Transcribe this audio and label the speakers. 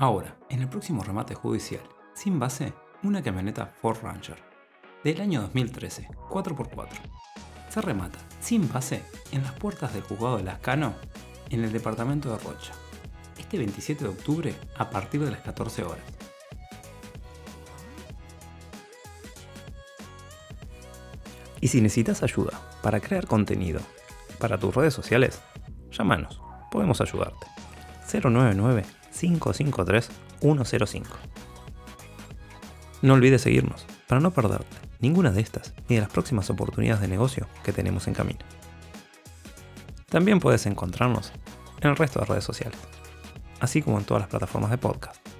Speaker 1: Ahora, en el próximo remate judicial, sin base, una camioneta Ford Ranger. Del año 2013, 4x4. Se remata, sin base, en las puertas del juzgado de Lascano, en el departamento de Rocha. Este 27 de octubre, a partir de las 14 horas. Y si necesitas ayuda para crear contenido para tus redes sociales, llámanos, podemos ayudarte. 099-553-105. No olvides seguirnos para no perderte ninguna de estas ni de las próximas oportunidades de negocio que tenemos en camino. También puedes encontrarnos en el resto de redes sociales, así como en todas las plataformas de podcast